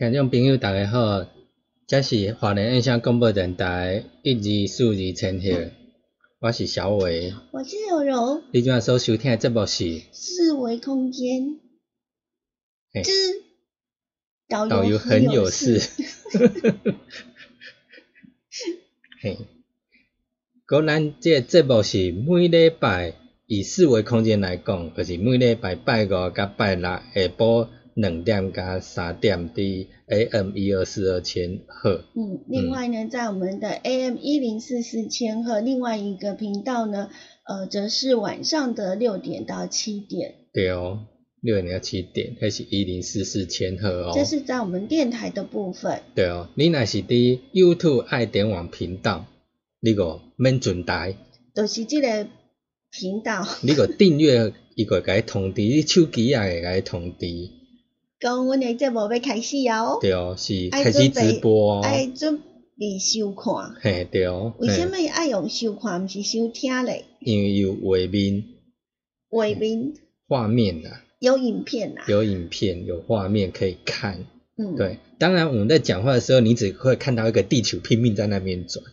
听众朋友，大家好，这是华联印象广播电台一二四二千赫，我是小伟。我是柔柔。你今晚所收听的节目是四维空间嘿之导导游很有事。嘿，果咱这个节目是每礼拜以四维空间来讲，就是每礼拜拜五甲拜六下晡两点加三点的 AM 一二四二千赫。嗯，另外呢，在我们的 AM 一零四四千赫另外一个频道呢，呃，则是晚上的六点到七点，对哦，六点到七点，迄是一零四四千赫哦。这是在我们电台的部分。对哦，你若是伫 YouTube 爱点网频道，你个免转台，就是这个频道，你个订阅伊个甲伊通知，你手机也会甲伊通知。讲阮的节目要开始啊哦，对哦，是开始直播哦。爱准备收看。嘿，对哦。为什么爱用收看，毋是收听嘞？因为有画面、画面画面啦，有影片啦、有影片、有画面可以看。嗯，。对，当然我们在讲话的时候，你只会看到一个地球拼命在那边转。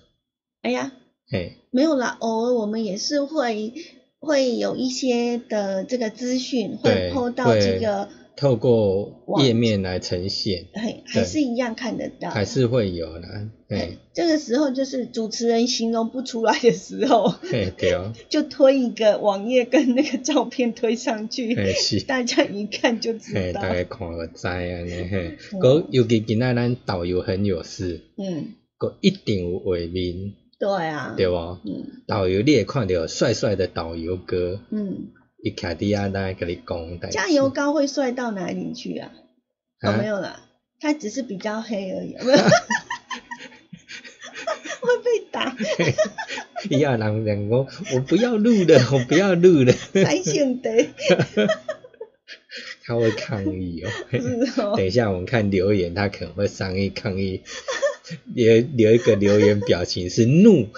哎呀，嘿，没有啦，偶尔我们也是会会有一些的这个资讯会抛到这个，透过页面来呈现，嘿，还是一样看得到。还是会有啦。嘿嘿，这个时候就是主持人形容不出来的时候，嘿，对哦，就推一个网页跟那个照片推上去，嘿是。大家一看就知嘿，道大。家看个知安尼嘿，嗯个尤其今仔咱导游很有事，嗯，个一定有画面，对啊，对无？嗯导游你也看到帅帅的导游哥，嗯，伊徛伫遐来甲你讲。加油膏会帅到哪里去啊？哦，没有啦，它只是比较黑而已，会被打，伊有人讲讲，我不要录了，我不要录了，才性的，他会抗议哦。等。一下我们看留言，他可能会商议抗议，留留一个留言表情是怒。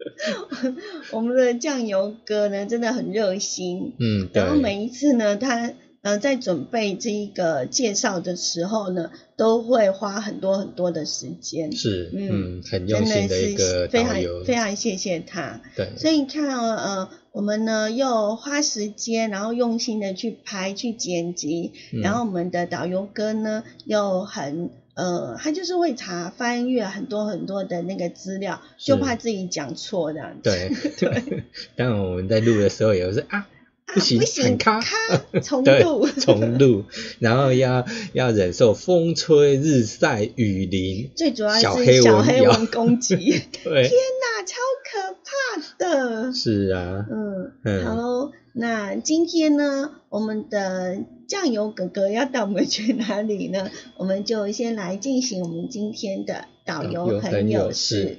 我们的酱油哥呢，真的很热心，嗯，对。然后每一次呢，他呃在准备这一个介绍的时候呢，都会花很多很多的时间，是，嗯嗯，很用心真的一个是非常，非常谢谢他。对，所以你看哦，呃，我们呢又花时间，然后用心的去拍、去剪辑，嗯。然后我们的导游哥呢又很呃，他就是会查翻阅很多很多的那个资料，就怕自己讲错这样子。对对，当然我们在录的时候也是啊不行，不行喊卡，咔 重对录，重录，然后要要忍受风吹日晒雨淋，最主要小是黑小黑蚊攻击，天对，哪，超可怕的。是啊，嗯，嗯。好喽，那今天呢，我们的酱油哥哥要带我们去哪里呢？我们就先来进行我们今天的导导游游很有很有事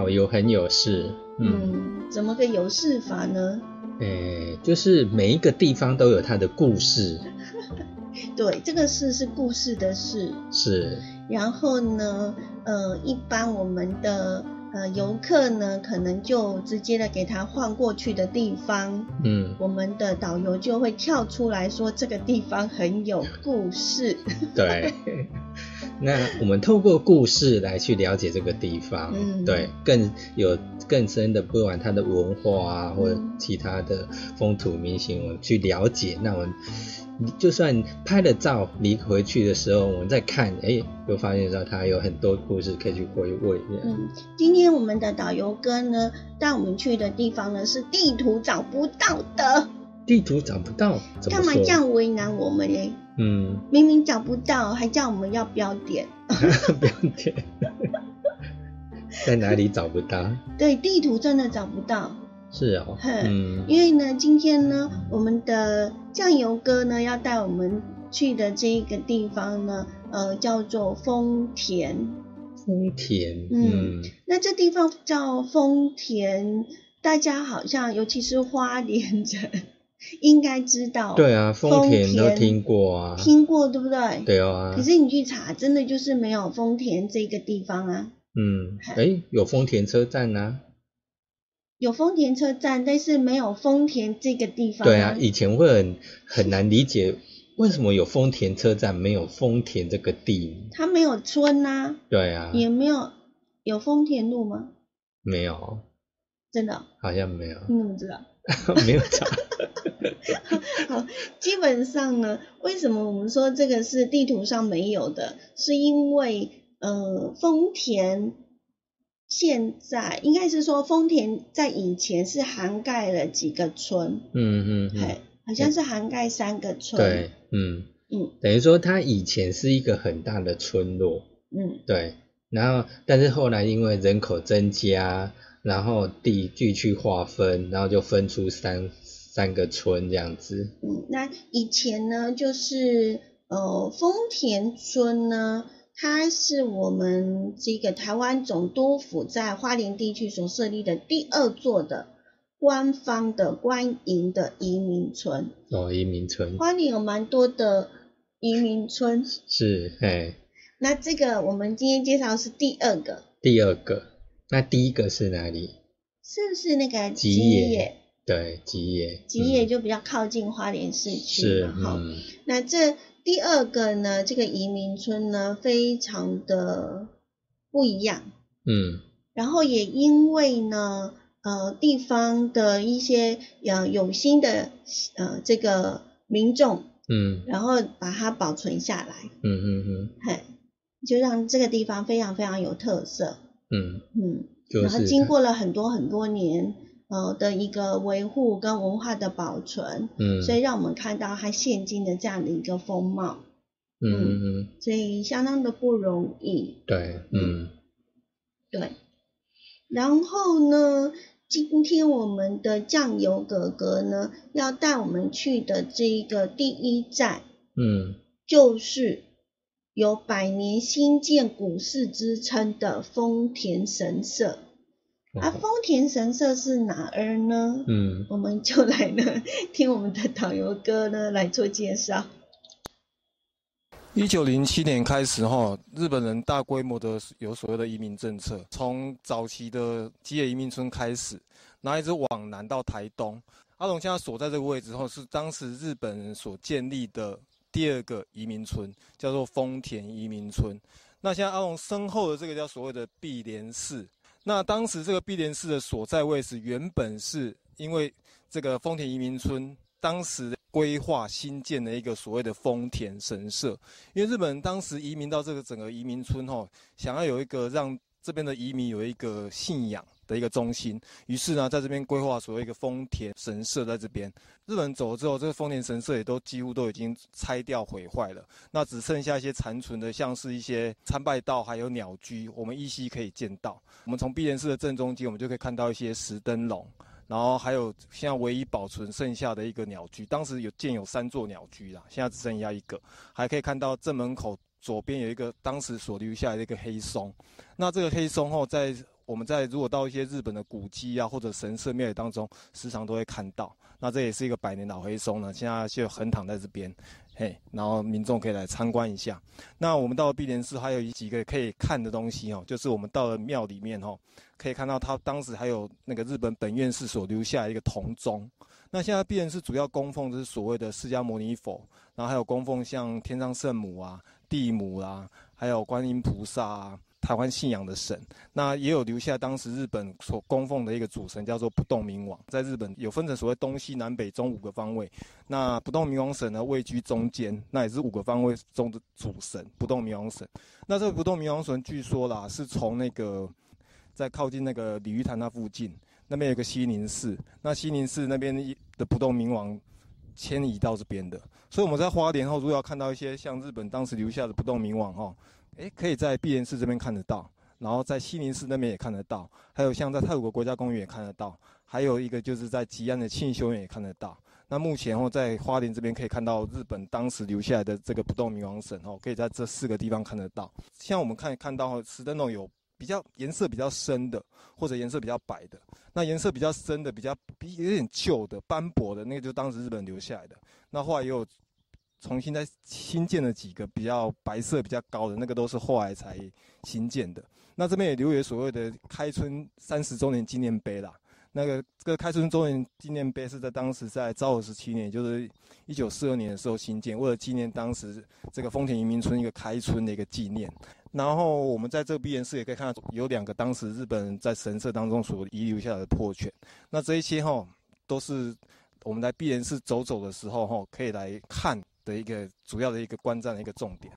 嘿，导游很有事，嗯，嗯，怎么个有事法呢？诶、就是每一个地方都有它的故事，对，这个事是故事的事。是，然后呢，呃，一般我们的呃游客呢，可能就直接的给他换过去的地方，嗯，我们的导游就会跳出来说这个地方很有故事。对。那我们透过故事来去了解这个地方，嗯对，更有更深的，不管它的文化啊，或者嗯其他的风土民情，我们去了解。那我们就算拍了照，离回去的时候，我们再看，哎，又发现到它有很多故事可以去回味。嗯，今天我们的导游哥呢，带我们去的地方呢是地图找不到的，地图找不到，怎么干嘛说？这样为难我们嘞？嗯，明明找不到，还叫我们要标点。不要点，在哪里找不到？对，地图真的找不到。是哦，嘿嗯因为呢，今天呢，我们的酱油哥呢要带我们去的这一个地方呢，呃，叫做丰田。丰田，嗯嗯那这地方叫丰田，大家好像尤其是花莲人应该知道，对啊，丰田都听过啊，听过对不对？。对啊可，是你去查，真的就是没有丰田这个地方啊。嗯，哎，有丰田车站啊，有丰田车站，但是没有丰田这个地方、对啊，以前会很很难理解为什么有丰田车站，没有丰田这个地，它没有村呐、对啊，也没有有丰田路吗？没有，真的哦、好像没有，你怎么知道？没有查，好，基本上呢，为什么我们说这个是地图上没有的？是因为呃，丰田现在应该是说丰田在以前是涵盖了几个村，嗯嗯嗯，哎、好像是涵盖三个村。对，嗯，嗯。等于说它以前是一个很大的村落，嗯。对，然后但是后来因为人口增加，然后地地区划分，然后就分出三三个村这样子。嗯，那以前呢，就是呃丰田村呢。它是我们这个台湾总督府在花莲地区所设立的第二座的官方的官营的移民村。哦，移民村花莲有蛮多的移民村，是，哎，那这个我们今天介绍是第二个，第二个，那第一个是哪里？是不是那个吉野？野对，吉野，吉野嗯。就比较靠近花莲市区是，嘛，哈、嗯，那这第二个呢，这个移民村呢，非常的不一样。嗯。然后也因为呢，呃，地方的一些呃有心的呃这个民众，嗯。然后把它保存下来，嗯嗯嗯。嘿，就让这个地方非常非常有特色。嗯嗯，嗯，就是然后经过了很多很多年呃的一个维护跟文化的保存，嗯，所以让我们看到它现今的这样的一个风貌，嗯嗯嗯，所以相当的不容易。对，嗯对，然后呢，今天我们的酱油哥哥呢，要带我们去的这一个第一站，嗯，就是有百年新建古寺之称的丰田神社。啊，丰田神社是哪儿呢？嗯，我们就来呢，听我们的导游哥呢来做介绍。一九零七年开始，哈，日本人大规模的有所谓的移民政策，从早期的基野移民村开始，然后一直往南到台东。阿龙现在所在这个位置，后是当时日本人所建立的第二个移民村，叫做丰田移民村。那现在阿龙身后的这个叫所谓的碧莲寺。那当时这个碧莲寺的所在位置，原本是因为这个丰田移民村当时规划新建的一个所谓的丰田神社，因为日本人当时移民到这个整个移民村吼，想要有一个让这边的移民有一个信仰。的一个中心，于是呢，在这边规划所谓一个丰田神社在这边。日本走了之后，这个丰田神社也都几乎都已经拆掉毁坏了，那只剩下一些残存的，像是一些参拜道还有鸟居，我们依稀可以见到。我们从碧莲寺的正中间，我们就可以看到一些石灯笼，然后还有现在唯一保存剩下的一个鸟居，当时有建有三座鸟居啦，现在只剩下一个，还可以看到正门口左边有一个当时所留下来的一个黑松。那这个黑松后在我们在如果到一些日本的古迹啊，或者神社庙宇当中，时常都会看到。那这也是一个百年老黑松呢，现在就横躺在这边，嘿，然后民众可以来参观一下。那我们到了碧莲寺，还有几个可以看的东西哦，就是我们到了庙里面哦，可以看到它当时还有那个日本本院士所留下一个铜钟。那现在碧莲寺主要供奉就是所谓的释迦牟尼佛，然后还有供奉像天上圣母啊、地母啊，还有观音菩萨啊。台湾信仰的神，那也有留下当时日本所供奉的一个主神，叫做不动明王。在日本有分成所谓东西南北中五个方位，那不动明王神呢位居中间，那也是五个方位中的主神不动明王神。那这个不动明王神，据说啦是从那个在靠近那个鲤鱼潭那附近，那边有个西宁寺，那西宁寺那边的不动明王迁移到这边的。所以我们在花莲后，如果要看到一些像日本当时留下的不动明王哈。诶，可以在碧莲寺这边看得到，然后在西宁寺那边也看得到，还有像在太鲁阁国家公园也看得到，还有一个就是在吉安的庆修院也看得到。那目前哦，在花莲这边可以看到日本当时留下来的这个不动明王神哦，可以在这四个地方看得到。像我们看看到石灯笼有比较颜色比较深的，或者颜色比较白的。那颜色比较深的、比较比有点旧的、斑驳的那个，就当时日本留下来的。那后来也有。重新再新建了几个比较白色比较高的那个都是后来才新建的。那这边也留有所谓的开春三十周年纪念碑啦。那个这个开春周年纪念碑是在当时在昭和十七年，就是一九四二年的时候新建，为了纪念当时这个丰田移民村一个开春的一个纪念。然后我们在这个闭园室也可以看到有两个当时日本人在神社当中所遗留下来的破犬。那这一些哈都是我们在闭园室走走的时候哈可以来看。的一个主要的一个观战的一个重点。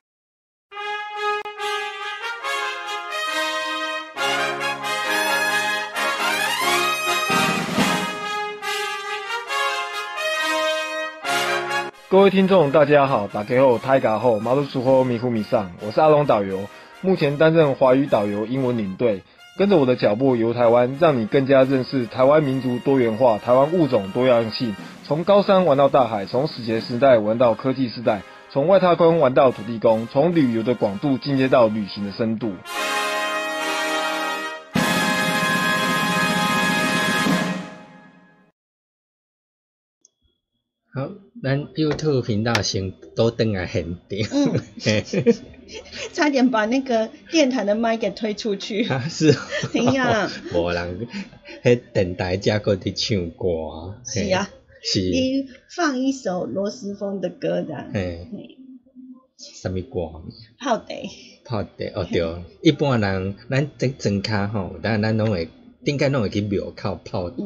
各位听众，大家好，打开后泰嘎后马路出后迷糊迷上，我是阿龙导游，目前担任华语导游、英文领队。跟着我的脚步游台湾，让你更加认识台湾民族多元化、台湾物种多样性。从高山玩到大海，从史前时代玩到科技时代，从外太空玩到土地公，从旅游的广度进阶到旅行的深度。好，咱 YouTube 频道先都登来现场，差点把那个电台的麦给推出去。啊，是，怎样？无人，迄电台加个伫唱歌。是啊，是。你放一首罗斯峰的歌的。嘿。什么歌？泡茶。泡茶哦对，一般人咱在庄卡吼，但咱拢会，顶间拢会去庙口泡茶。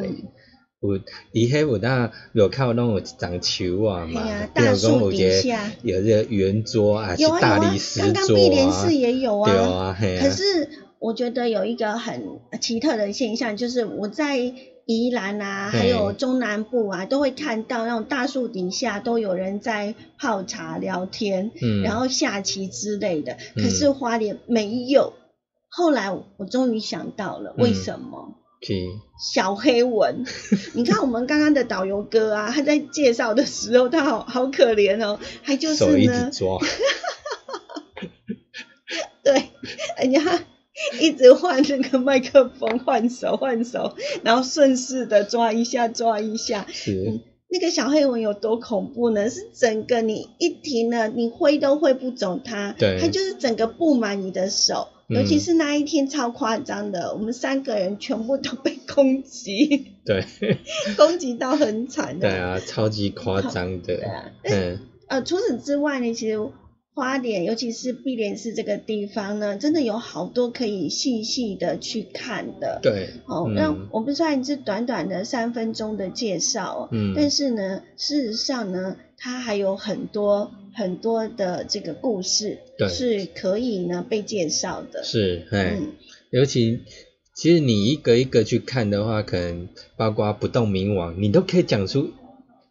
有，伊迄有当庙口拢有一张树啊嘛，比如讲有个有个圆桌啊，是大理石桌啊。刚刚碧莲寺也有啊。对啊，可是我觉得有一个很奇特的现象，就是我在宜兰啊，还有中南部啊，都会看到那种大树底下都有人在泡茶聊天，然后下棋之类的。可是花莲没有。后来我终于想到了，为什么？是小黑文。你看我们刚刚的导游哥啊，他在介绍的时候，他好好可怜哦，他就是手一直呢，抓，对，人家一直换那个麦克风，换手换手，然后顺势的抓一下抓一下。是那个小黑蚊有多恐怖呢？是整个你一停了，你挥都挥不走它，对它就是整个布满你的手。嗯尤其是那一天超夸张的，我们三个人全部都被攻击，对攻击到很惨的。对啊，超级夸张的对，啊，嗯，呃，除此之外呢，其实花莲，尤其是碧莲寺这个地方呢，真的有好多可以细细的去看的。对，哦，嗯那我们虽然是短短的三分钟的介绍哦，嗯但是呢，事实上呢，它还有很多很多的这个故事对是可以呢被介绍的。是，哎，嗯，尤其其实你一个一个去看的话，可能包括不动明王，你都可以讲出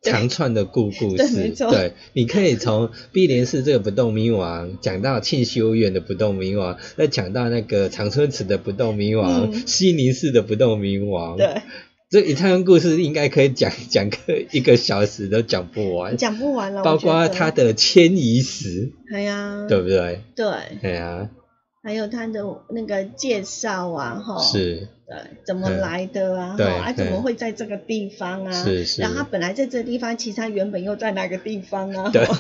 长串的故故事。对，你可以从碧莲寺这个不动明王讲到庆修院的不动明王，再讲到那个长春池的不动明王，嗯西宁寺的不动明王。，对，这一趟故事应该可以讲讲个一个小时都讲不完，讲不完了。包括它，的迁移史，哎呀，对不对？对，哎呀，还有它的那个介绍啊，哈，是，对，怎么嗯来的啊？对哈啊，怎么嗯会在这个地方啊？是是然后他本来在这个地方，其实他原本又在哪个地方啊？对哈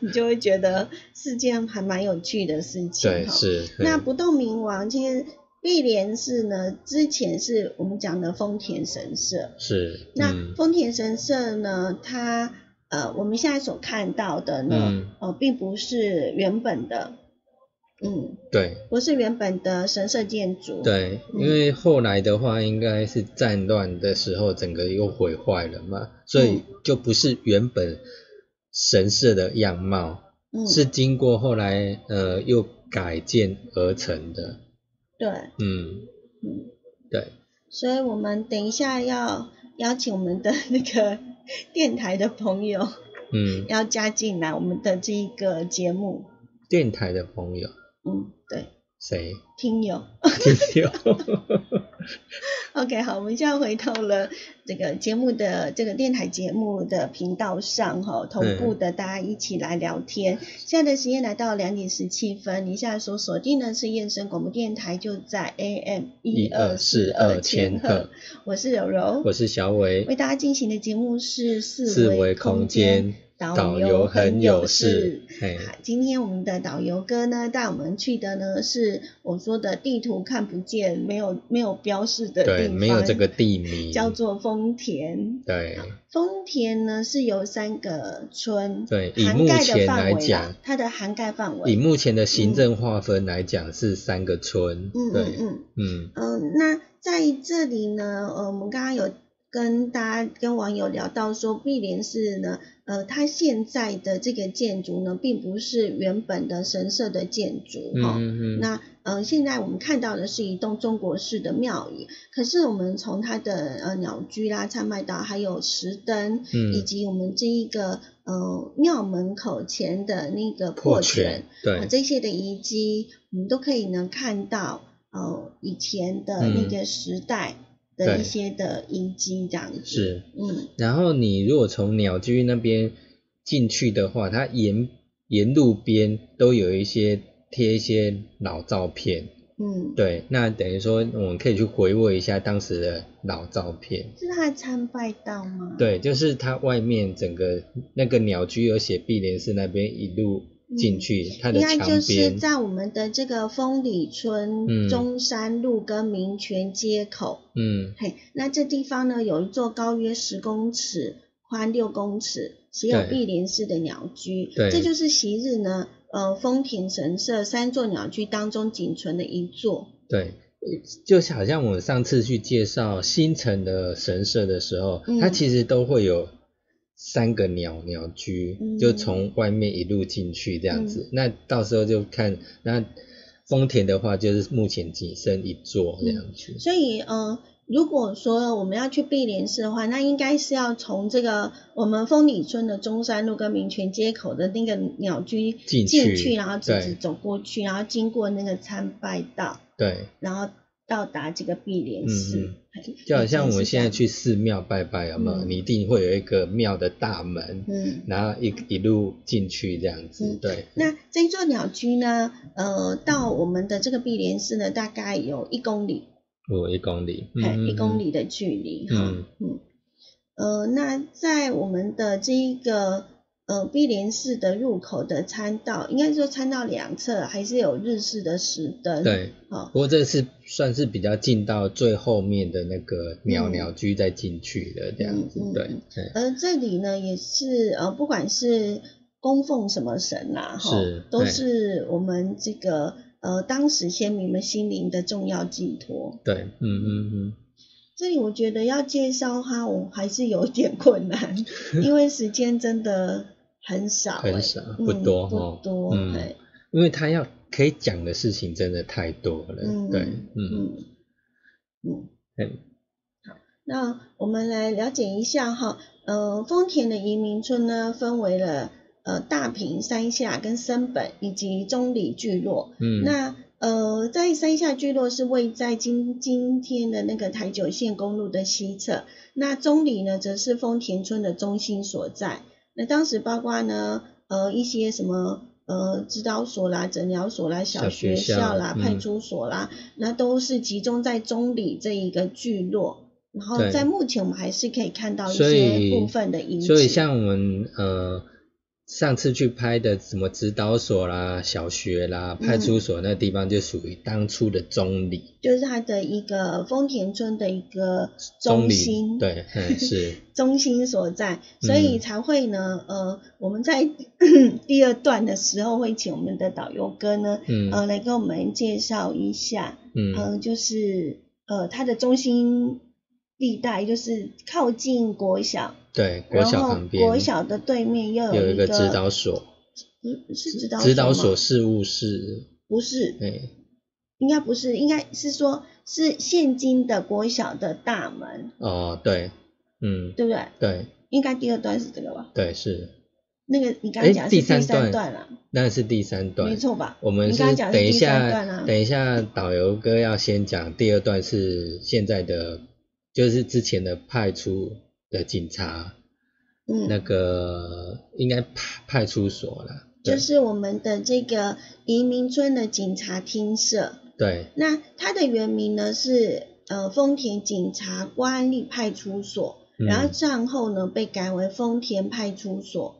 你就会觉得是件还蛮有趣的事情。对，是。嗯那不动明王，其实碧莲寺呢，之前是我们讲的丰田神社。是，那嗯丰田神社呢，它呃，我们现在所看到的呢，嗯呃，并不是原本的，嗯，对不是原本的神社建筑。对，嗯因为后来的话，应该是战乱的时候，整个又毁坏了嘛，所以嗯就不是原本神社的样貌，嗯，是经过后来呃又改建而成的。对，嗯，嗯，对，所以我们等一下要邀请我们的那个 电台的朋友嗯，要加进来我们的这一个节目。电台的朋友。嗯，对，谁？听友。听友？OK，好，我们现在回到了这个节目的这个电台节目的频道上哈，同步的大家一起来聊天。现在的时间来到两点十七分，你现在所锁定的是燕声广播电台，就在 AM 一二四二千赫。我是柔柔，我是小伟，为大家进行的节目是四四维维空间间，导游很有事。好，今天我们的导游哥呢带我们去的呢是我说的地图看不见、没有没有标示的地对，方，没有这个地名，叫做丰田。对。丰田呢是由三个村对，以目前来讲，，它的涵盖范围。以。目前的行政划分来讲是三个村，嗯，嗯嗯。嗯，那在这里呢，呃，我们刚刚有跟大家跟网友聊到说，碧莲寺呢，呃，它现在的这个建筑呢，并不是原本的神社的建筑嗯哈、嗯嗯，那呃，现在我们看到的是一栋中国式的庙宇，可是我们从它的呃鸟居啦、参拜道，还有石灯，嗯。以及我们这一个呃庙门口前的那个破破泉对，这些的遗迹，我们都可以能看到，呃，以前的那嗯个时代的对一些的遗迹这样子。是。嗯，然后你如果从鸟居那边进去的话，它沿沿路边都有一些贴一些老照片，嗯，对，那等于说我们可以去回味一下当时的老照片。是他参拜道吗？，对，就是它外面整个那个鸟居有写碧莲寺那边一路进去，它的应该就是，在我们的这个丰里村、嗯中山路跟民权街口。嗯，嘿，那这地方呢有一座高约十公尺、宽六公尺、只有碧莲式的鸟居，对。这就是昔日呢呃丰田神社三座鸟居当中仅存的一座。对，就是好像我们上次去介绍新城的神社的时候，嗯。它其实都会有三个鸟鸟居，嗯就从外面一路进去这样子。那到时候就看那丰田的话，就是目前仅剩一座这样子。所以呃，如果说我们要去碧莲寺的话，那应该是要从这个我们丰里村的中山路跟民权街口的那个鸟居进进去然后直直走过去，然后经过那个参拜道。对，然后到达这个碧莲寺，嗯。就好像我们现在去寺庙拜拜，有没有？嗯。你一定会有一个庙的大门，嗯。然后一一路进去这样子，嗯。对。那这一座鸟居呢，呃，到我们的这个碧莲寺呢，大概有一公里，哦，一公里，哎、嗯，一公里的距离哈，嗯。嗯，呃，那在我们的这一个呃碧莲寺的入口的参道，应该说参道两侧还是有日式的石灯，，对。好、不过这是算是比较近到最后面的那个鸟嗯鸟居再进去的这样子，对而这里呢也是呃，不管是供奉什么神啦、哈是，都是我们这个呃当时先民们心灵的重要寄托。对，嗯嗯嗯，这里我觉得要介绍它，我还是有点 困难，因为时间真的很少、欸，很少嗯不多齁不多，嗯对，因为他要可以讲的事情真的太多了，嗯对，嗯嗯嗯。好那我们来了解一下哈，呃，丰田的移民村呢，分为了呃大坪、山下跟森本以及中里聚落。嗯，那呃，在山下聚落是位在今今天的那个台九线公路的西侧，那中里呢，则是丰田村的中心所在。那当时包括呢，呃，一些什么呃指导所啦、诊疗所啦、小小学学校啦、派出所啦，那都是集中在中里这一个聚落。然后在目前我们还是可以看到一些部分的影响。所以像我们呃上次去拍的什么指导所啦、小学啦、嗯派出所那地方，就属于当初的中里。就是它的一个丰田村的一个中心，对，嗯是，中心所在，所嗯以才会呢，呃，我们在 第二段的时候会请我们的导游哥呢，嗯。呃，来跟我们介绍一下，嗯。呃，就是呃它的中心地带，就是靠近国小，对，国小旁边国小的对面又一有一个指导所，不是指导指导所事务室，不是，哎，应该不是，应该是说是现今的国小的大门，哦，对，嗯，对不对？对应该第二段是这个吧？对是，那个你刚讲的是第三段段啦，那是第三段，没错吧？我们是等一下，等一下，导游哥要先讲第二段是现在的，就是之前的派出的警察，嗯，那个应该派派出所啦，就是我们的这个移民村的警察厅舍。对，那它的原名呢是呃丰田警察关安立派出所，嗯。然后战后呢被改为丰田派出所。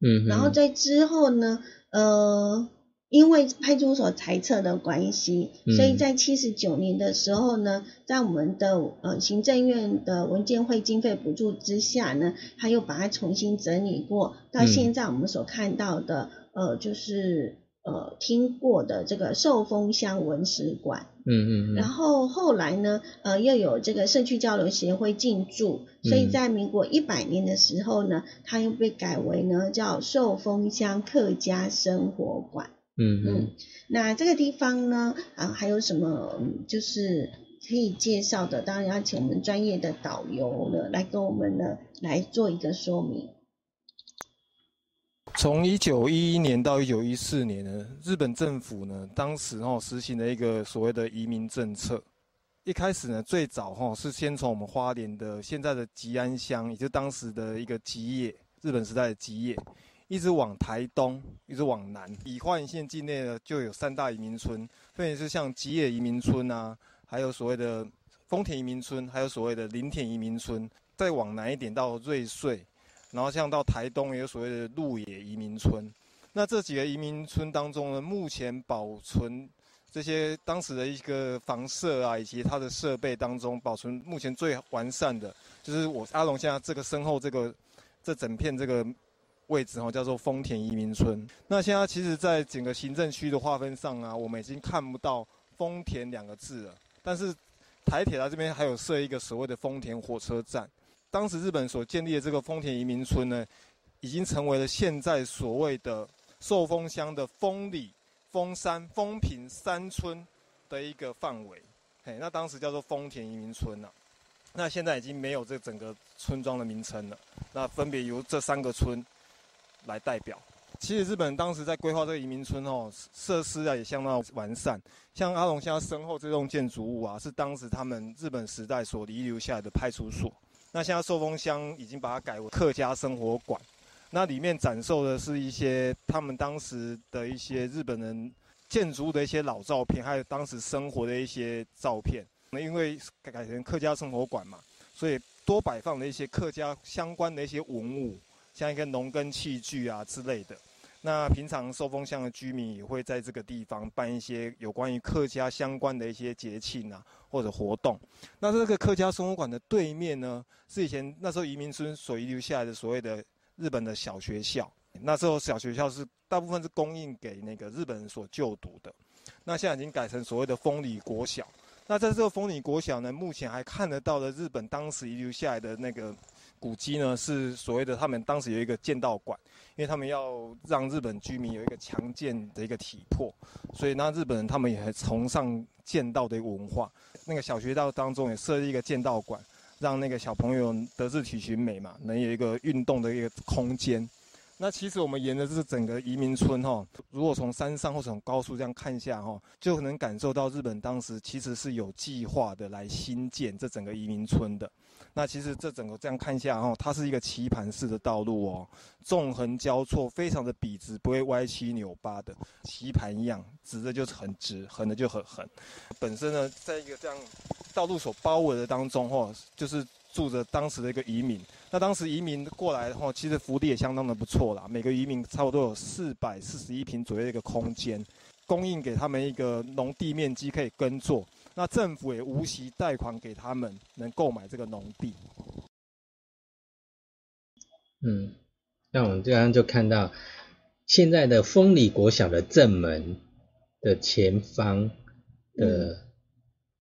嗯，然后在之后呢，呃，因为派出所裁撤的关系，嗯所以在七十九年的时候呢，在我们的呃行政院的文件会经费补助之下呢，他又把它重新整理过，到嗯现在我们所看到的，呃，就是呃听过的这个寿丰乡文史馆。嗯嗯嗯，然后后来呢，呃，又有这个社区交流协会进驻，所以嗯在民国一百年的时候呢，它又被改为呢叫寿丰乡客家生活馆。嗯嗯嗯，那这个地方呢，啊，还有什么嗯就是可以介绍的？当然要请我们专业的导游呢来跟我们呢来做一个说明。从一九一一年到一九一四年呢，日本政府呢，当时哦实行了一个所谓的移民政策。一开始呢，最早哈是先从我们花莲的现在的吉安乡，也就当时的一个吉野，日本时代的吉野，一直往台东，一直往南。以花县境内呢，就有三大移民村，分别是像吉野移民村啊，还有所谓的丰田移民村，还有所谓的林田移民村。再往南一点到瑞穗，然后像到台东也有所谓的鹿野移民村。那这几个移民村当中呢，目前保存这些当时的一个房舍啊，以及它的设备当中，保存目前最完善的，就是我阿龙现在这个身后这个这整片这个位置哈、哦，叫做丰田移民村。那现在其实，在整个行政区的划分上啊，我们已经看不到丰田两个字了，但是台铁它这边还有设一个所谓的丰田火车站。当时日本所建立的这个丰田移民村呢，已经成为了现在所谓的寿丰乡的丰里、丰山、丰平三村的一个范围。嘿，那当时叫做丰田移民村呐、那现在已经没有这整个村庄的名称了。那分别由这三个村来代表。其实日本当时在规划这个移民村哦，设施啊也相当完善。像阿龙现在身后这栋建筑物啊，是当时他们日本时代所遗留下来的派出所。那现在寿丰乡已经把它改为客家生活馆。那里面展售的是一些他们当时的一些日本人建筑物的一些老照片，还有当时生活的一些照片。那因为改改成客家生活馆嘛，所以多摆放了一些客家相关的一些文物。像一个农耕器具啊之类的，那平常受封乡的居民也会在这个地方办一些有关于客家相关的一些节庆啊或者活动。那这个客家生活馆的对面呢，是以前那时候移民村所遗留下来的所谓的日本的小学校。那时候小学校是大部分是供应给那个日本人所就读的，那现在已经改成所谓的丰里国小。那在这个丰里国小呢，目前还看得到的日本当时遗留下来的那个。古迹呢是所谓的，他们当时有一个剑道馆，因为他们要让日本居民有一个强健的一个体魄，所以那日本人他们也很崇尚剑道的一个文化。那个小学道当中也设立一个剑道馆，让那个小朋友德智体群美嘛，能有一个运动的一个空间。那其实我们沿着这整个移民村哈，如果从山上或从高速这样看下哈，就能感受到日本当时其实是有计划的来新建这整个移民村的。那其实这整个这样看下哈，它是一个棋盘式的道路哦，纵横交错，非常的笔直，不会歪七扭八的棋盘一样，直的就是很直，横的就很横。本身呢，在一个这样道路所包围的当中哈，就是住着当时的一个移民。那当时移民过来的话，其实福利也相当的不错啦，每个移民差不多有四百四十一平左右的一个空间，供应给他们一个农地面积可以耕作。那政府也无息贷款给他们，能购买这个农地。嗯，那我们这样就看到，现在的丰里国小的正门的前方的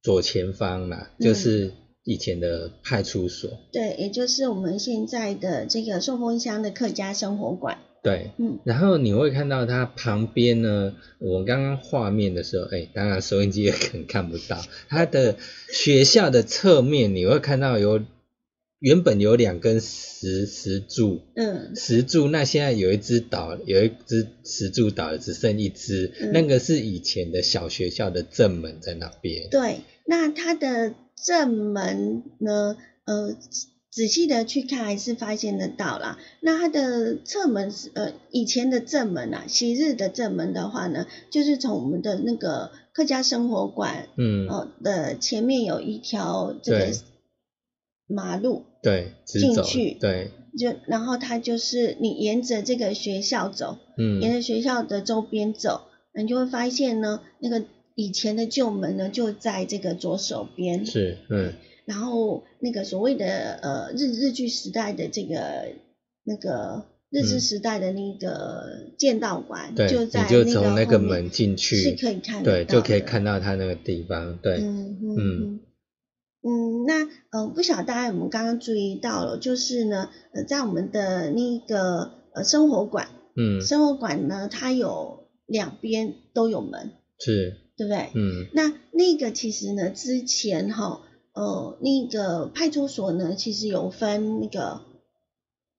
左前方啦，就是以前的派出所。对，也就是我们现在的这个寿丰乡的客家生活馆。对，嗯，然后你会看到它旁边呢，我刚刚画面的时候，哎，当然收音机也可能看不到，它的学校的侧面你会看到有原本有两根石石柱，嗯，石柱，那现在有一只倒，有一只石柱倒了，只剩一只，那个是以前的小学校的正门在那边。对，那它的正门呢，呃。仔细的去看，还是发现得到啦。那它的侧门是呃以前的正门啊，昔日的正门的话呢，就是从我们的那个客家生活馆，嗯，哦的前面有一条这个马路，对，进去，对，就然后它就是你沿着这个学校走，嗯，沿着学校的周边走，你就会发现呢，那个以前的旧门呢就在这个左手边，是，嗯。然后那个所谓的呃日日剧时代的这个那个日治时代的那个剑道馆，就在就从那个门进去是可以看对，就可以看到他那个地方，对，嗯。嗯。嗯，那呃不晓得大家有没有刚刚注意到了，就是呢呃在我们的那个呃生活馆，嗯，生活馆呢它有两边都有门，是，对不对？嗯，那那个其实呢之前哈。呃，那个派出所呢，其实有分那个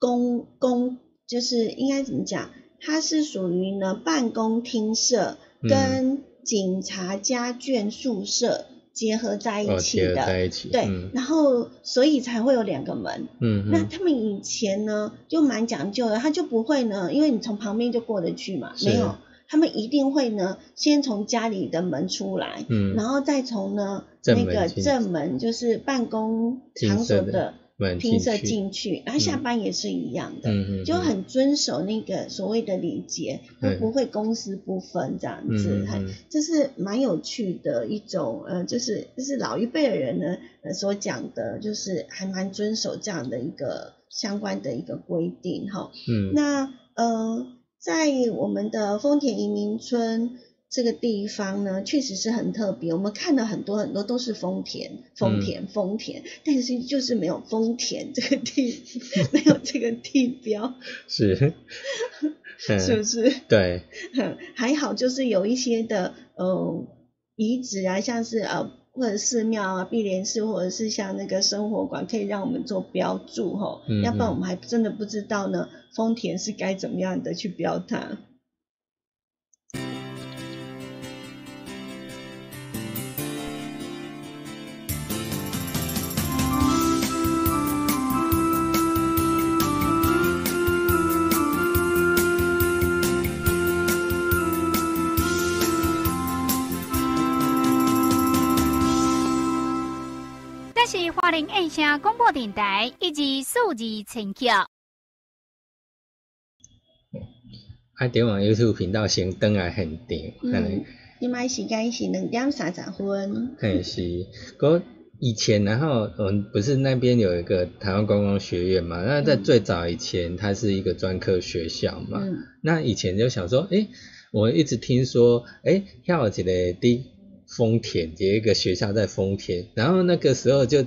公公，就是应该怎么讲？它是属于呢办公厅舍跟警察家眷宿舍结合在一起的，在一起。对，然后所以才会有两个门。嗯，那他们以前呢就蛮讲究的，他就不会呢，因为你从旁边就过得去嘛，没有。他们一定会呢，先从家里的门出来，嗯，然后再从呢那个正门，就是办公场所的厅舍进去，然后下班也是一样的，嗯就很遵守那个所谓的礼节，都不会公私不分这样子，嗯这是蛮有趣的一种，呃，就是就是老一辈的人呢，呃所讲的，就是还蛮遵守这样的一个相关的一个规定哈，嗯，那呃。在我们的丰田移民村这个地方呢，确实是很特别。我们看了很多很多都是丰田、丰田、丰田，但是就是没有丰田这个地，没有这个地标，是是不是？对，还好，就是有一些的呃遗址啊，像是呃或者寺庙啊、碧莲寺，或者是像那个生活馆，可以让我们做标注哈。嗯要不然我们还真的不知道呢，丰田是该怎么样的去标它。花莲印象广播电台以及数字陈桥。啊，点网 YouTube 频道先登来现场，可能嗯，你买时间是两点三十分。嘿是，过以前然后我们不是那边有一个台湾观光学院嘛？那在嗯最早以前，它是一个专科学校嘛。嗯那以前就想说，诶，我一直听说，诶，要有一个地丰田，有一个学校在丰田，然后那个时候就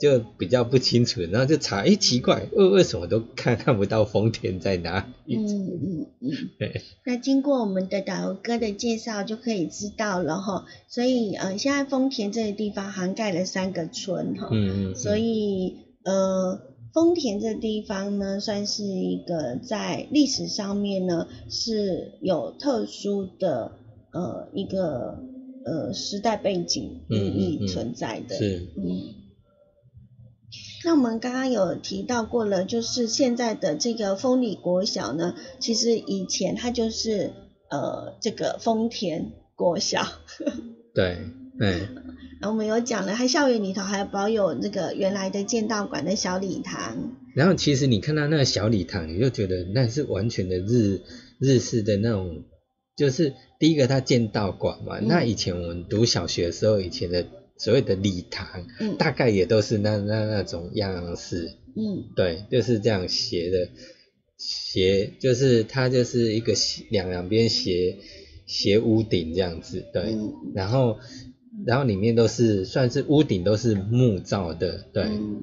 就比较不清楚，然后就查，诶，奇怪，为为什么都看看不到丰田在哪里？嗯嗯嗯对。那经过我们的导游哥的介绍，就可以知道了哈。所以呃，现在丰田这个地方涵盖了三个村哈。嗯嗯嗯，所以呃，丰田这地方呢，算是一个在历史上面呢是有特殊的呃一个呃时代背景意嗯嗯存在的。是，嗯。那我们刚刚有提到过了，就是现在的这个丰里国小呢，其实以前它就是呃这个丰田国小，对，嗯。然后我们有讲了，它校园里头还保有那个原来的剑道馆的小礼堂，然后其实你看到那个小礼堂，你就觉得那是完全的日日式的那种，就是第一个它剑道馆嘛。嗯。那以前我们读小学的时候，以前的所谓的礼堂，嗯。大概也都是那那那种样式，嗯。对，就是这样斜的斜，就是它就是一个斜两两边斜斜屋顶这样子，对，嗯。然后然后里面都是算是屋顶都是木造的，对。嗯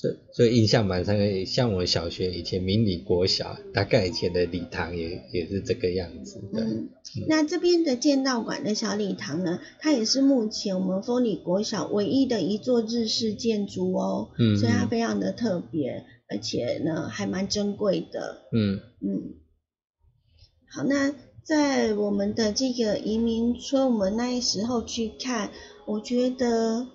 所以所以印象蛮深刻，像我小学以前明理国小，大概以前的礼堂也也是这个样子，对，嗯。那这边的剑道馆的小礼堂呢，它也是目前我们丰里国小唯一的一座日式建筑哦，嗯所以它嗯非常的特别，而且呢还蛮珍贵的。嗯。嗯，好，那在我们的这个移民村，我们那时候去看，我觉得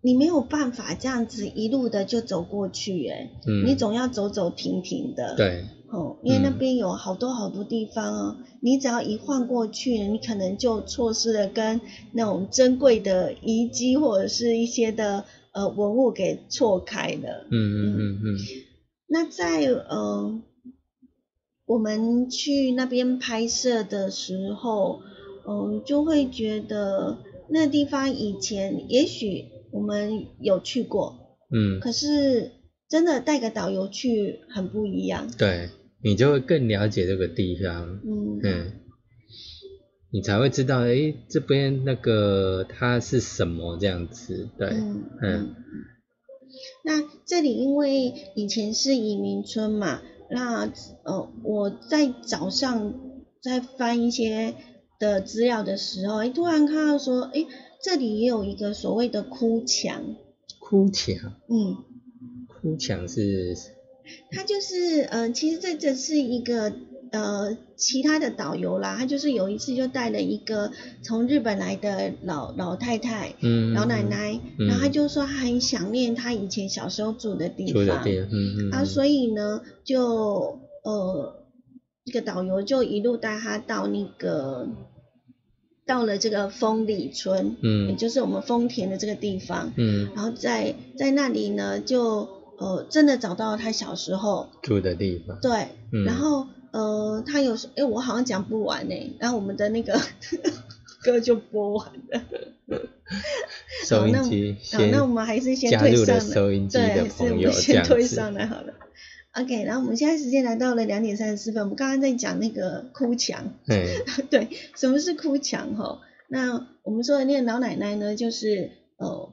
你没有办法这样子一路的就走过去，哎，嗯，你总要走走停停的，，对，哦，因为那嗯边有好多好多地方哦，你只要一晃过去，你可能就错失了跟那种珍贵的遗迹或者是一些的呃文物给错开了，嗯嗯嗯嗯，那在呃，我们去那边拍摄的时候，嗯、就会觉得那地方以前也许我们有去过，嗯，可是真的带个导游去很不一样。对，你就会更了解这个地方，嗯。嗯，你才会知道，诶，这边那个它是什么这样子，对，嗯嗯。那这里因为以前是移民村嘛，那呃我在早上在翻一些的资料的时候，哎，突然看到说，哎，这里也有一个所谓的哭墙，哭墙，嗯，哭墙是，它就是呃，其实这这是一个呃其他的导游啦，他就是有一次就带了一个从日本来的老老太太。嗯，老奶奶，嗯。然后他就说她很想念他以前小时候住的地方，住的地方，嗯嗯，啊，所以呢，就呃，这个导游就一路带他到那个到了这个丰里村，嗯也嗯就是我们丰田的这个地方，嗯，然后在在那里呢，就呃真的找到了他小时候，住的地方，对，嗯然后呃他有时，哎，我好像讲不完呢，然后我们的那个 歌就播完了。收音那机好，先那我们还是先退上来，收音机对，的还是我朋友这们先退上来好了。OK，然后我们现在时间来到了两点三十四分，我们刚刚在讲那个哭墙，嗯 对，什么是哭墙哈？那我们说的那个老奶奶呢，就是呃，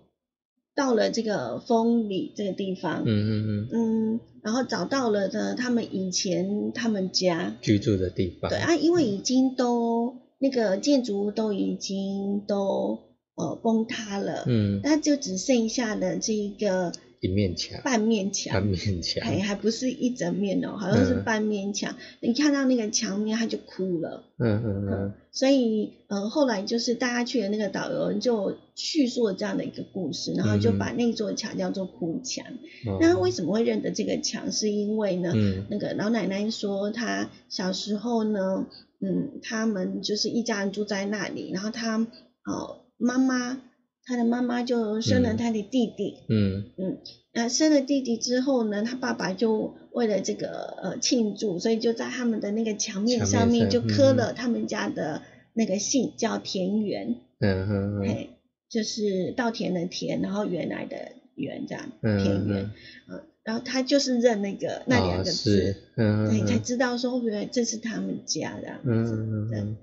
到了这个风里这个地方，嗯嗯嗯，嗯，然后找到了呢，他们以前他们家，居住的地方，对啊，因为已经都那个建筑物都已经都呃崩塌了，嗯，那就只剩下了这一个一面墙，半面墙，半面墙，还还不是一整面哦，好像是嗯半面墙。你看到那个墙面，他就哭了。嗯嗯嗯所以，呃，后来就是大家去的那个导游就叙述了这样的一个故事，然后就把那座墙叫做哭墙。哦那为什么会认得这个墙？是因为呢，嗯那个老奶奶说她小时候呢，嗯，他们就是一家人住在那里，然后她哦妈妈，她的妈妈就生了他的弟弟，嗯。嗯，那生了弟弟之后呢，他爸爸就为了这个呃庆祝，所以就在他们的那个墙面上面就刻嗯。了他们家的那个姓，叫田园，嗯嗯嗯嘿，就是稻田的田，然后原来的园这样，嗯田园，嗯，然后他就是认那个那两哦个字是，，嗯对，才嗯知道说原来这是他们家这样子，嗯嗯对。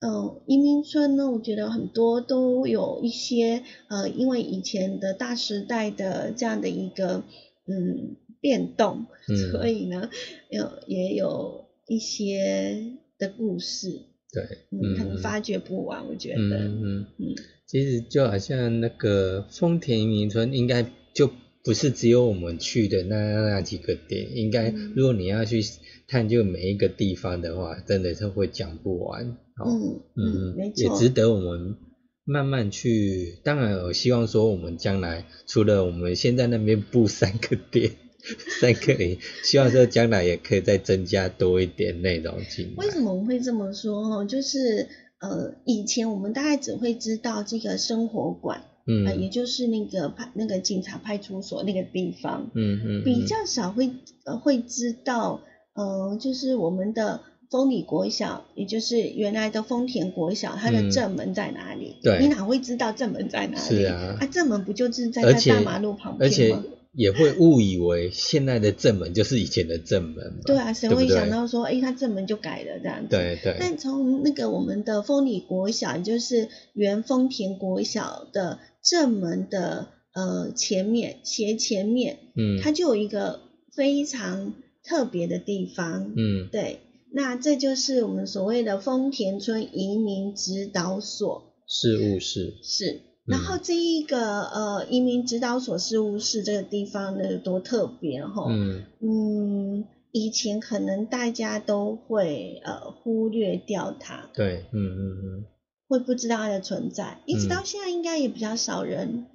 嗯嗯，移民村呢，我觉得很多都有一些呃，因为以前的大时代的这样的一个嗯变动，嗯。所以呢，有也有一些的故事，对，嗯，可能嗯。发掘不完，我觉得，嗯嗯，嗯。其实就好像那个丰田移民村，应该就不是只有我们去的那那几个点，应该嗯如果你要去探究每一个地方的话，真的是会讲不完。哦，嗯嗯，没错，也值得我们慢慢去。当然，我希望说我们将来除了我们现在那边布三个点。三个点，希望说将来也可以再增加多一点内容进来。为什么我会这么说？哦，就是呃，以前我们大概只会知道这个生活馆，嗯呃，也就是那个派那个警察派出所那个地方，嗯嗯，比较少会呃会知道，呃，就是我们的丰里国小，也就是原来的丰田国小，它的嗯正门在哪里？对你哪会知道正门在哪里？是啊啊，正门不就是在在大马路旁而且边吗？也会误以为现在的正门就是以前的正门嘛。对啊，谁会想到说，哎，它正门就改了这样子？对对，但从那个我们的丰里国小，也就是原丰田国小的正门的呃前面斜前面，嗯它就有一个非常特别的地方。嗯对，那这就是我们所谓的丰田村移民指导所，事务室，是。然后这一个呃移民指导所事务室这个地方呢有多特别哈？嗯嗯，以前可能大家都会呃忽略掉它，对，嗯嗯嗯。会不知道它的存在，一直嗯到现在应该也比较少人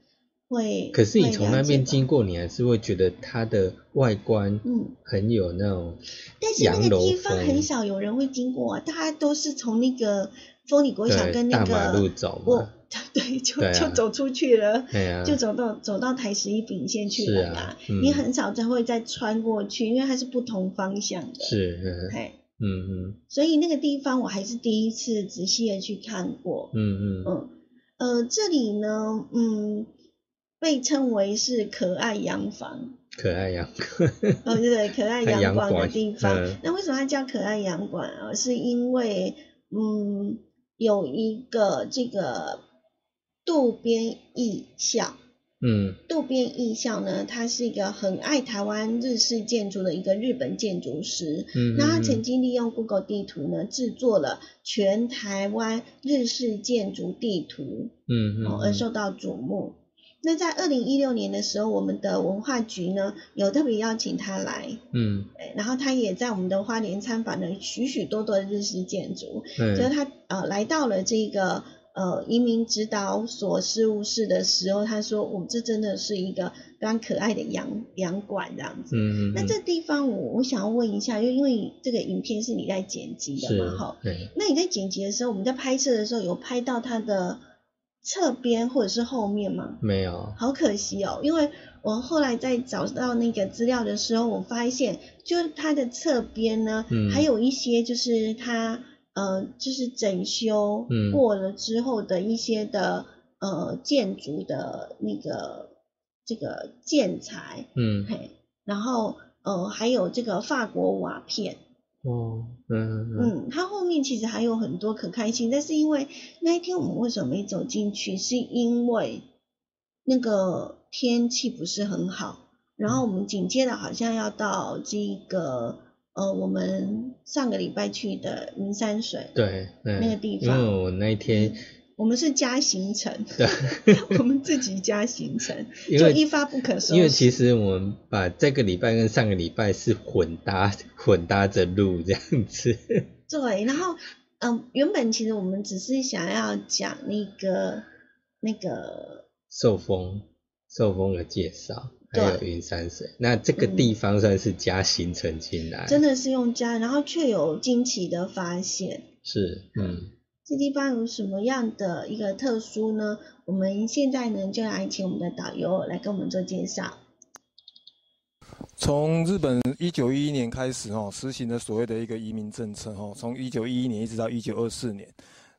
会。可是你从那边经过，你还是会觉得它的外观嗯很有那种但是那个地方很少有人会经过、啊，大家都是从那个风里国小跟那个大马路走我嘛，对，就、就走出去了。对啊就走到走到台十一丙线去了啦，嗯你很少再会再穿过去，因为它是不同方向的。，是，嗯哎，嗯嗯所以那个地方我还是第一次仔细的去看过。嗯嗯嗯，呃，这里呢，嗯，被称为是可爱洋房，可爱呀，哦，对对，可爱 洋洋馆的地方。嗯那为什么它叫可爱洋馆啊？是因为，嗯，有一个这个渡边义孝。嗯。渡边义孝呢，他是一个很爱台湾日式建筑的一个日本建筑师。嗯，那他嗯曾经利用 Google 地图呢，制作了全台湾日式建筑地图，嗯嗯哦，而受到瞩目。那在二零一六年的时候，我们的文化局呢有特别邀请他来，嗯。哎然后他也在我们的花莲参访了许许多多的日式建筑，就是嗯他呃来到了这个呃移民指导所事务室的时候，他说：“我、这真的是一个非常可爱的洋洋馆这样子。嗯，那这地方我我想要问一下，因为因为这个影片是你在剪辑的嘛，哈，对，那你在剪辑的时候，我们在拍摄的时候有拍到它的侧边或者是后面吗？没有，好可惜哦，因为我后来在找到那个资料的时候，我发现就是它的侧边呢，嗯还有一些就是它呃就是整修嗯。过了之后的一些的、呃建筑的那个这个建材，嗯。嘿，然后呃还有这个法国瓦片，哦，嗯嗯嗯，它后面其实还有很多可看性，但是因为那一天我们为什么没走进去，是因为那个天气不是很好，然后我们紧接着好像要到这个呃我们上个礼拜去的云山水，对，嗯那个地方因为方我那一天我们是加行程，对，我们自己加行程，就一发不可收拾。因为其实我们把这个礼拜跟上个礼拜是混搭混搭着录这样子。对，然后嗯，原本其实我们只是想要讲那个那个受风受风的介绍，还有对云山水，那这个地方算是加行程进来，真的是用加，然后却有惊奇的发现。是嗯。这地方有什么样的一个特殊呢？我们现在呢就来请我们的导游来跟我们做介绍。从日本一九一一年开始哦，实行的所谓的一个移民政策哦，从一九一一年一直到一九二四年。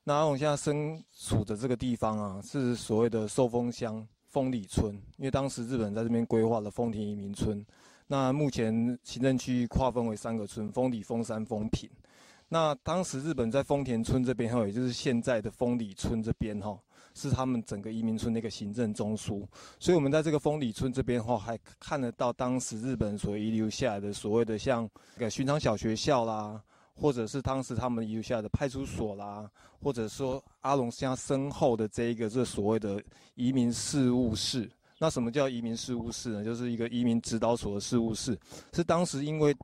那我们现在身处的这个地方啊，是所谓的寿丰乡丰里村，因为当时日本在这边规划了丰田移民村。那目前行政区划分为三个村：丰里、丰山、丰平。那当时日本在丰田村这边哈，也就是现在的丰里村这边哈，是他们整个移民村的一个行政中枢。所以，我们在这个丰里村这边哈，还看得到当时日本所遗留下来的所谓的像这个寻常小学校啦，或者是当时他们留下的派出所啦，或者说阿龙家身后的这一个这所谓的移民事务室。那什么叫移民事务室呢？就是一个移民指导所的事务室，是当时因为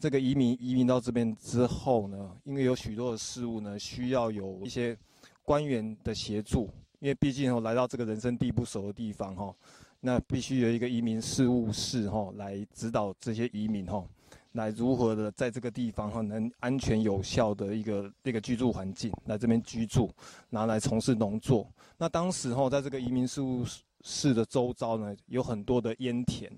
这个移民移民到这边之后呢，因为有许多的事务呢，需要有一些官员的协助，因为毕竟哦来到这个人生地不熟的地方哈，那必须有一个移民事务室哈来指导这些移民哈，来如何的在这个地方哈能安全有效的一个一个居住环境来这边居住，拿来从事农作。那当时哈在这个移民事务室的周遭呢，有很多的烟田。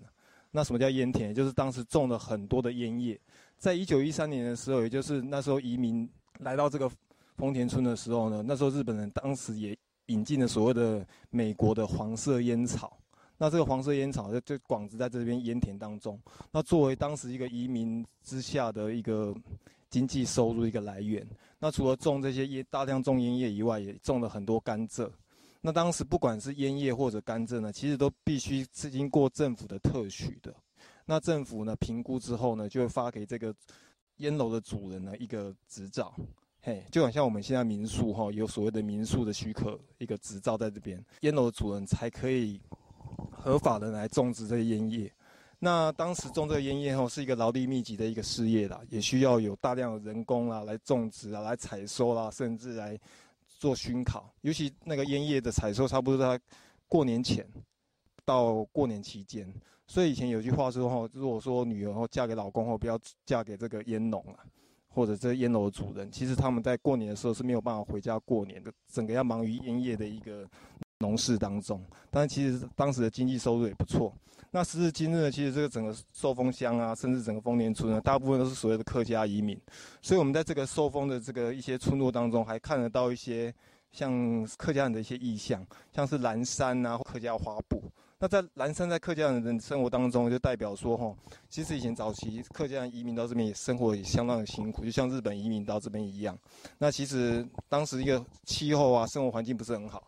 那什么叫烟田？就是当时种了很多的烟叶。在一九一三年的时候，也就是那时候移民来到这个丰田村的时候呢，那时候日本人当时也引进了所谓的美国的黄色烟草。那这个黄色烟草就就广植在这边烟田当中。那作为当时一个移民之下的一个经济收入一个来源。那除了种这些烟大量种烟叶以外，也种了很多甘蔗。那当时不管是烟叶或者甘蔗呢，其实都必须是经过政府的特许的。那政府呢评估之后呢，就会发给这个烟楼的主人呢一个执照，嘿，就好像我们现在民宿哈有所谓的民宿的许可一个执照在这边，烟楼的主人才可以合法的来种植这些烟叶。那当时种这个烟叶后是一个劳力密集的一个事业啦，也需要有大量的人工啦来种植啊，来采收啦，甚至来做熏烤。尤其那个烟叶的采收，差不多在过年前到过年期间。所以以前有句话说吼，如果说女儿后嫁给老公后，不要嫁给这个烟农啊，或者这烟楼的主人。其实他们在过年的时候是没有办法回家过年的，整个要忙于烟叶的一个农事当中。但是其实当时的经济收入也不错。那时至今日呢，其实这个整个寿丰乡啊，甚至整个丰年村呢，大部分都是所谓的客家移民。所以我们在这个寿丰的这个一些村落当中，还看得到一些像客家人的一些意象，像是蓝山啊，客家花布。那在蓝山在客家人的生活当中，就代表说哈，其实以前早期客家人移民到这边也生活也相当的辛苦，就像日本移民到这边一样。那其实当时一个气候啊，生活环境不是很好，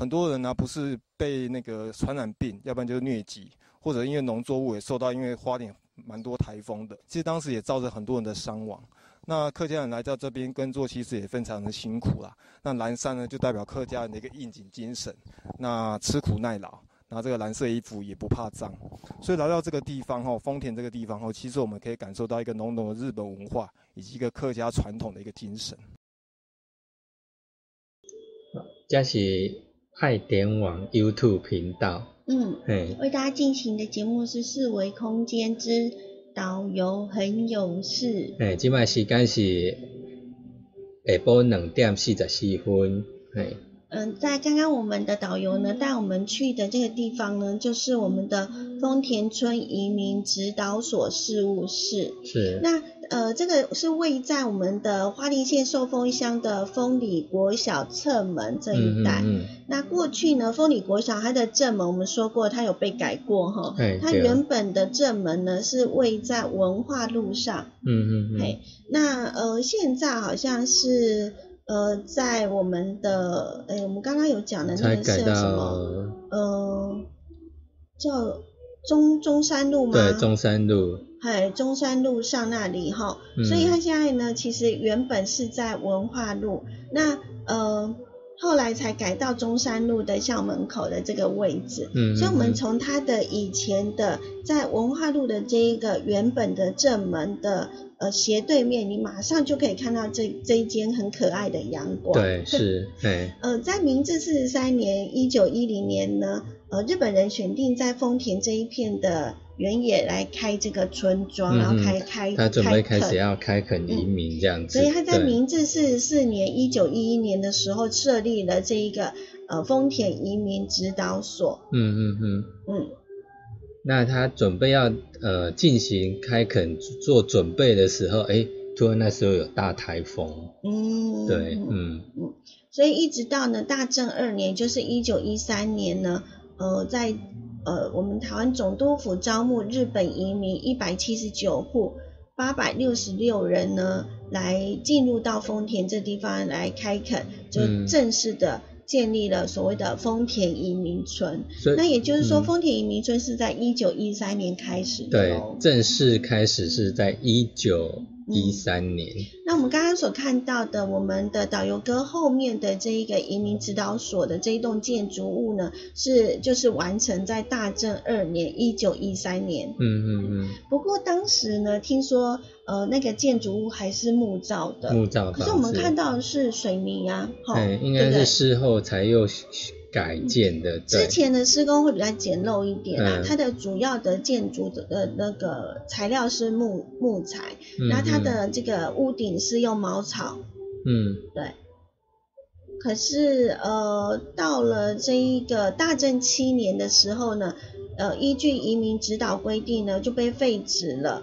很多人呢不是被那个传染病，要不然就是疟疾。或者因为农作物也受到，因为花莲蛮多台风的，其实当时也造成很多人的伤亡。那客家人来到这边耕作，其实也非常的辛苦啦。那蓝山呢，就代表客家人的一个应景精神，那吃苦耐劳，拿这个蓝色衣服也不怕脏。所以来到这个地方哈，丰田这个地方哈，其实我们可以感受到一个浓浓的日本文化以及一个客家传统的一个精神。这是爱点网 YouTube 频道。嗯，嘿，为大家进行的节目是四维空间之导游很有事。嘿，即摆时间是下晡两点四十四分。嘿，嗯，在刚刚我们的导游呢带我们去的这个地方呢，就是我们的丰田村移民指导所事务室。是。那呃，这个是位在我们的花莲县寿丰乡的丰里国小侧门这一带。嗯嗯嗯那过去呢，丰里国小它的正门我们说过，它有被改过哈。它原本的正门呢是位在文化路上。嗯嗯嗯。嘿，那呃，现在好像是呃，在我们的，哎，我们刚刚有讲的那个是什么？到呃，叫中中山路吗？对中山路。嘿，中山路上那里哈，嗯所以它现在呢，其实原本是在文化路。那呃，后来才改到中山路的校门口的这个位置。嗯，所以，我们从它的以前的在文化路的这一个原本的正门的呃斜对面，你马上就可以看到这这一间很可爱的阳光。对，是，哎，呃，在明治四十三年（一九一零年）呢，呃，日本人选定在丰田这一片的原野来开这个村庄，然后开开他准备开始垦要开垦移民这样子，所以他在明治四十四年（一九一一年）的时候设立了这一个呃丰田移民指导所。嗯嗯嗯。嗯，那他准备要呃进行开垦做准备的时候，哎，突然那时候有大台风，嗯，对，嗯。嗯。所以一直到呢大正二年，就是一九一三年呢，呃，在呃我们台湾总督府招募日本移民一百七十九户，八百六十六人呢，来进入到丰田这地方来开垦，就嗯。正式的建立了所谓的丰田移民村。那也就是说，嗯。丰田移民村是在一九一三年开始的对哦，正式开始是在一九一三年，那我们刚刚所看到的，我们的导游哥后面的这一个移民指导所的这一栋建筑物呢，是就是完成在大正二年，一九一三年。嗯嗯嗯，不过当时呢，听说呃那个建筑物还是木造的，木造可是我们看到的是水泥啊，哈、哎，应对不对？该是事后才又改建的，对。之，前的施工会比较简陋一点啊，嗯。它的主要的建筑的呃那个材料是木木材，嗯然后它嗯的这个屋顶是用茅草，嗯。对。可是呃，到了这一个大正七年的时候呢，呃，依据移民指导规定呢，就被废止了，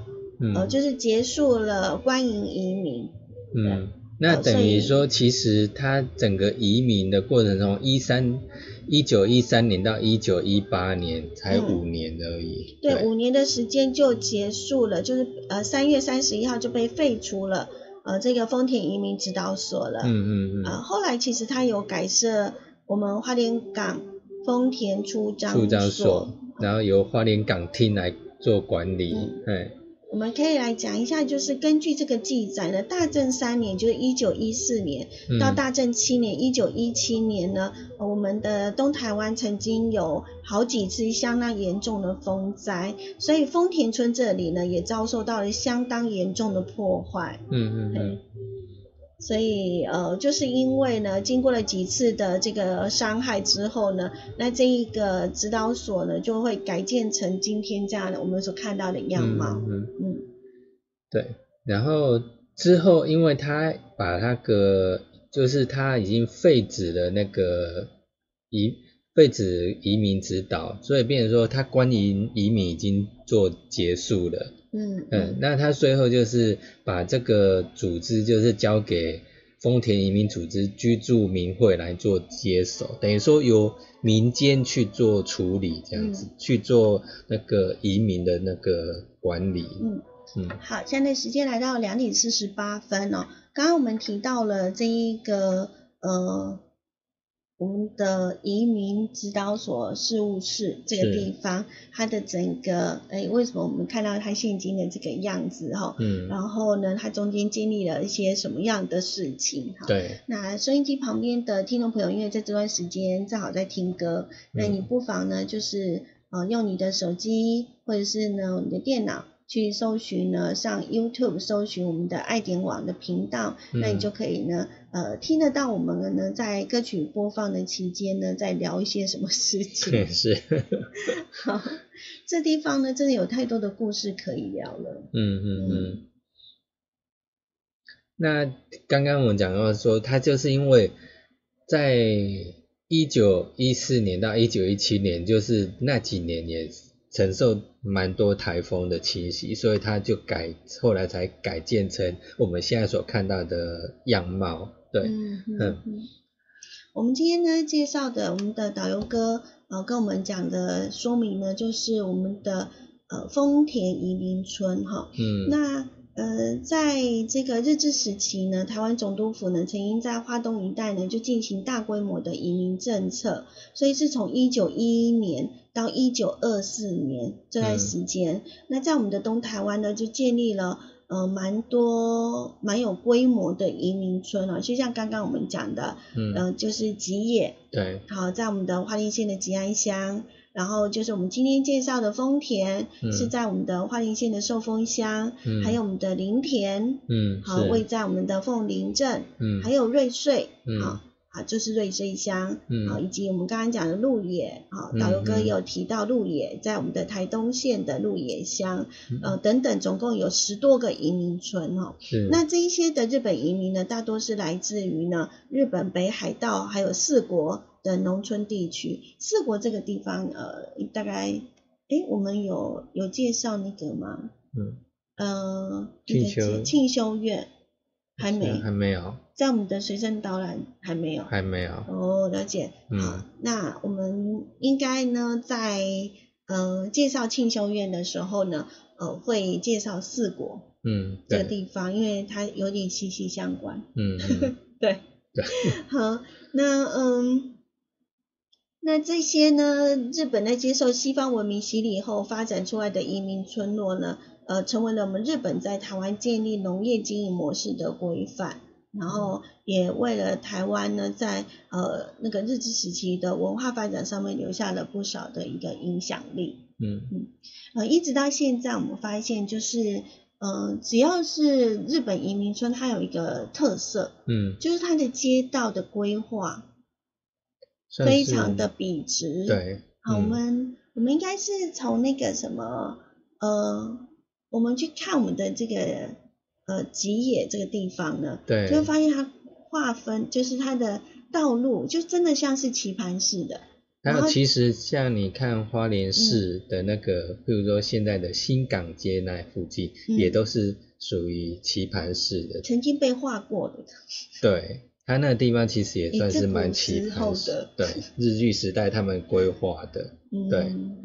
呃，嗯。就是结束了官营移民。嗯，那等于说，其实他整个移民的过程中，一三一九一三年到一九一八年才嗯五年而已，对，五年的时间就结束了，就是呃三月三十一号就被废除了，呃，这个丰田移民指导所了。嗯嗯呃，嗯，后来其实它有改设我们花莲港丰田出张出张所，然后由花莲港厅来做管理，嗯哎，我们可以来讲一下，就是根据这个记载呢，大正三年，就是一九一四年嗯到大正七年，一九一七年呢，呃我们的东台湾曾经有好几次相当严重的风灾，所以丰田村这里呢也遭受到了相当严重的破坏。嗯嗯嗯，所以呃，就是因为呢，经过了几次的这个伤害之后呢，那这一个指导所呢就会改建成今天这样的我们所看到的样貌。嗯嗯，嗯对，然后之后，因为他把那个就是他已经废止了那个移废止移民指导，所以变成说他关于移民已经做结束了。嗯嗯，那他最后就是把这个组织就是交给丰田移民组织居住民会来做接手，等于说由民间去做处理，这样子、去做那个移民的那个管理。嗯。嗯好，现在时间来到两点四十八分哦。刚刚我们提到了这一个呃，我们的移民指导所事务室这个地方，它的整个哎，为什么我们看到它现今的这个样子哈、嗯，然后呢，它中间经历了一些什么样的事情哈？对，那收音机旁边的听众朋友，因为在这段时间正好在听歌，那你不妨呢，就是呃用你的手机或者是呢你的电脑去搜寻呢，上 YouTube 搜寻我们的爱点网的频道，嗯那你就可以呢呃听得到我们呢在歌曲播放的期间呢，在聊一些什么事情。是，好，这地方呢真的有太多的故事可以聊了。嗯嗯嗯。那刚刚我们讲到说，他就是因为在一九一四年到一九一七年，就是那几年也承受蛮多台风的侵袭，所以他就改，后来才改建成我们现在所看到的样貌。对，嗯嗯嗯嗯。我们今天呢介绍的我们的导游哥呃跟我们讲的说明呢，就是我们的呃丰田移民村哈。嗯，那呃在这个日治时期呢，台湾总督府呢曾经在花东一带呢就进行大规模的移民政策，所以是从一九一一年到一九二四年这段时间，那在我们的东台湾呢就建立了。呃蛮多蛮有规模的移民村哦，就像刚刚我们讲的，嗯，呃，就是吉野，对，好，在我们的花莲县的吉安乡，然后就是我们今天介绍的丰田，嗯。是在我们的花莲县的寿丰乡，嗯。还有我们的林田，嗯，好，位在我们的凤林镇，嗯，还有瑞穗，嗯。好。啊，就是瑞穗乡，嗯啊，以及我们刚刚讲的鹿野，啊，嗯导游哥有提到鹿野，在我们的台东县的鹿野乡，嗯呃，等等，总共有十多个移民村哦。是，那这一些的日本移民呢，大多是来自于呢日本北海道还有四国的农村地区。四国这个地方，呃，大概，哎，我们有有介绍那个吗？嗯，呃，庆那个修庆修院还没，还没有，在我们的随身导览还没有。还没有，哦，了解。嗯。好，那我们应该呢，在呃介绍庆修院的时候呢，呃，会介绍四国嗯，这个，地方，因为它有点息息相关。嗯嗯。对，对，好，那嗯，那这些呢，日本在接受西方文明洗礼后发展出来的移民村落呢，呃，成为了我们日本在台湾建立农业经营模式的规范。然后也为了台湾呢，在呃那个日治时期的文化发展上面留下了不少的一个影响力。嗯嗯呃，一直到现在，我们发现就是，呃，只要是日本移民村，它有一个特色，嗯，就是它的街道的规划非常的笔直。，对，好，我嗯们我们应该是从那个什么，呃，我们去看我们的这个呃吉野这个地方呢，对，就会发现它划分就是它的道路，就真的像是棋盘式的。还有其实像你看花莲市的那个，比如说现在的新港街那附近，嗯。也都是属于棋盘式的，曾经被画过的，对。它那个地方其实也算是蛮棋盘式的，对，日据时代他们规划的，嗯，对。嗯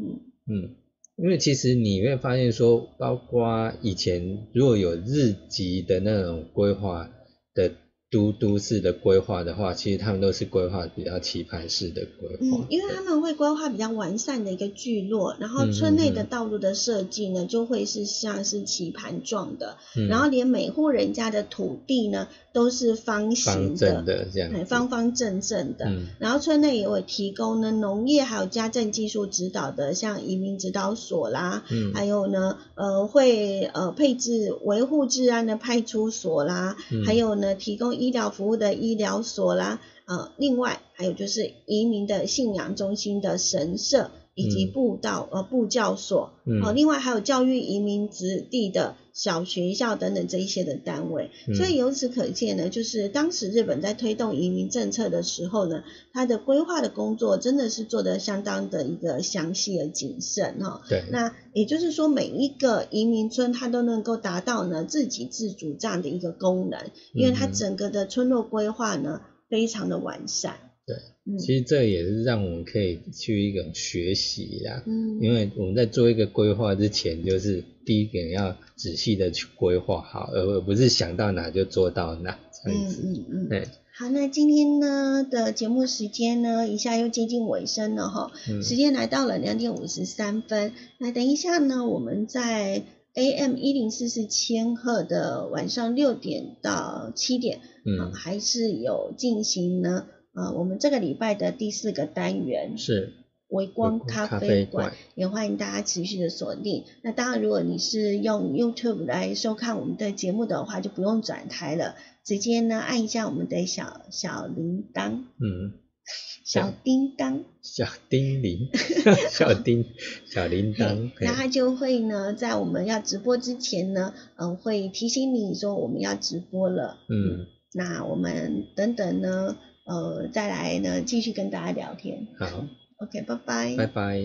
嗯。嗯，因为其实你会发现说，包括以前如果有日籍的那种规划的都都市的规划的话，其实他们都是规划比较棋盘式的规划。嗯，，因为他们会规划比较完善的一个聚落，然后嗯村内的道路的设计呢，就会是像是棋盘状的，嗯。然后连每户人家的土地呢都是方形方正的这样方方正正的。嗯。然后村内也会提供呢农业还有家政技术指导的，像移民指导所啦，嗯。还有呢呃会呃配置维护治安的派出所啦，嗯。还有呢提供医疗服务的医疗所啦，呃另外还有就是移民的信仰中心的神社。以及嗯布道、呃布教所，嗯哦，另外还有教育移民子弟的小学校等等这一些的单位，嗯。所以由此可见呢，就是当时日本在推动移民政策的时候呢，它的规划的工作真的是做得相当的一个详细而谨慎哈、对，那也就是说，每一个移民村它都能够达到呢自给自足这样的一个功能，因为它嗯。整个的村落规划呢非常的完善。其实这也是让我们可以去一种学习啦，嗯，因为我们在做一个规划之前，就是第一点要仔细的去规划好，而而不是想到哪就做到哪这样嗯子。嗯嗯。对，好，那今天呢的节目时间呢，一下又接近尾声了哈，嗯。时间来到了两点五十三分。那等一下呢，我们在 AM 一零四四千赫的晚上六点到七点，啊嗯，还是有进行呢，呃，我们这个礼拜的第四个单元是微光咖啡馆，也欢迎大家持续的锁定。那当然，如果你是用 YouTube 来收看我们的节目的话，就不用转台了，直接呢按一下我们的小小铃铛、嗯，小叮当，小叮铃，小叮小铃铛，那它就会呢在我们要直播之前呢，嗯、会提醒你说我们要直播了。嗯，那我们等等呢，呃，再来呢继续跟大家聊天。好，OK，拜拜。拜拜。